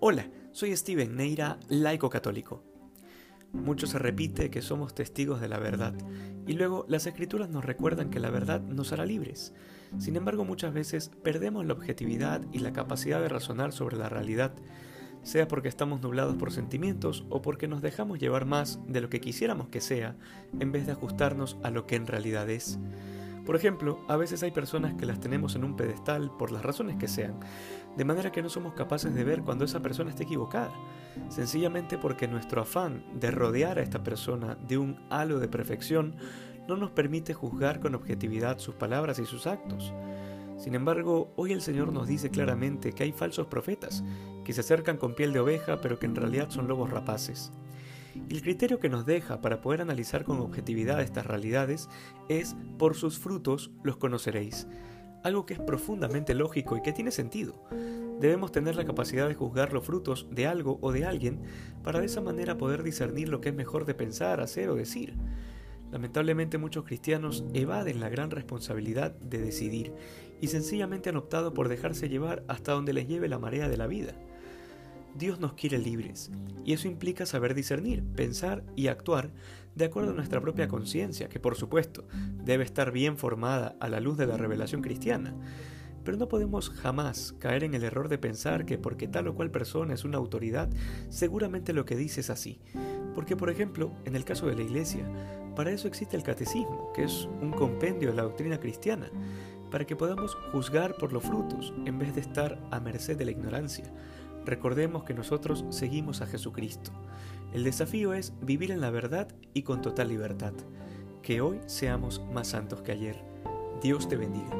Hola, soy Steven Neira, laico católico. Mucho se repite que somos testigos de la verdad, y luego las escrituras nos recuerdan que la verdad nos hará libres. Sin embargo, muchas veces perdemos la objetividad y la capacidad de razonar sobre la realidad, sea porque estamos nublados por sentimientos o porque nos dejamos llevar más de lo que quisiéramos que sea, en vez de ajustarnos a lo que en realidad es. Por ejemplo, a veces hay personas que las tenemos en un pedestal por las razones que sean, de manera que no somos capaces de ver cuando esa persona está equivocada, sencillamente porque nuestro afán de rodear a esta persona de un halo de perfección no nos permite juzgar con objetividad sus palabras y sus actos. Sin embargo, hoy el Señor nos dice claramente que hay falsos profetas, que se acercan con piel de oveja pero que en realidad son lobos rapaces. El criterio que nos deja para poder analizar con objetividad estas realidades es por sus frutos los conoceréis, algo que es profundamente lógico y que tiene sentido. Debemos tener la capacidad de juzgar los frutos de algo o de alguien para de esa manera poder discernir lo que es mejor de pensar, hacer o decir. Lamentablemente muchos cristianos evaden la gran responsabilidad de decidir y sencillamente han optado por dejarse llevar hasta donde les lleve la marea de la vida. Dios nos quiere libres, y eso implica saber discernir, pensar y actuar de acuerdo a nuestra propia conciencia, que por supuesto debe estar bien formada a la luz de la revelación cristiana. Pero no podemos jamás caer en el error de pensar que porque tal o cual persona es una autoridad, seguramente lo que dice es así. Porque, por ejemplo, en el caso de la Iglesia, para eso existe el catecismo, que es un compendio de la doctrina cristiana, para que podamos juzgar por los frutos en vez de estar a merced de la ignorancia. Recordemos que nosotros seguimos a Jesucristo. El desafío es vivir en la verdad y con total libertad. Que hoy seamos más santos que ayer. Dios te bendiga.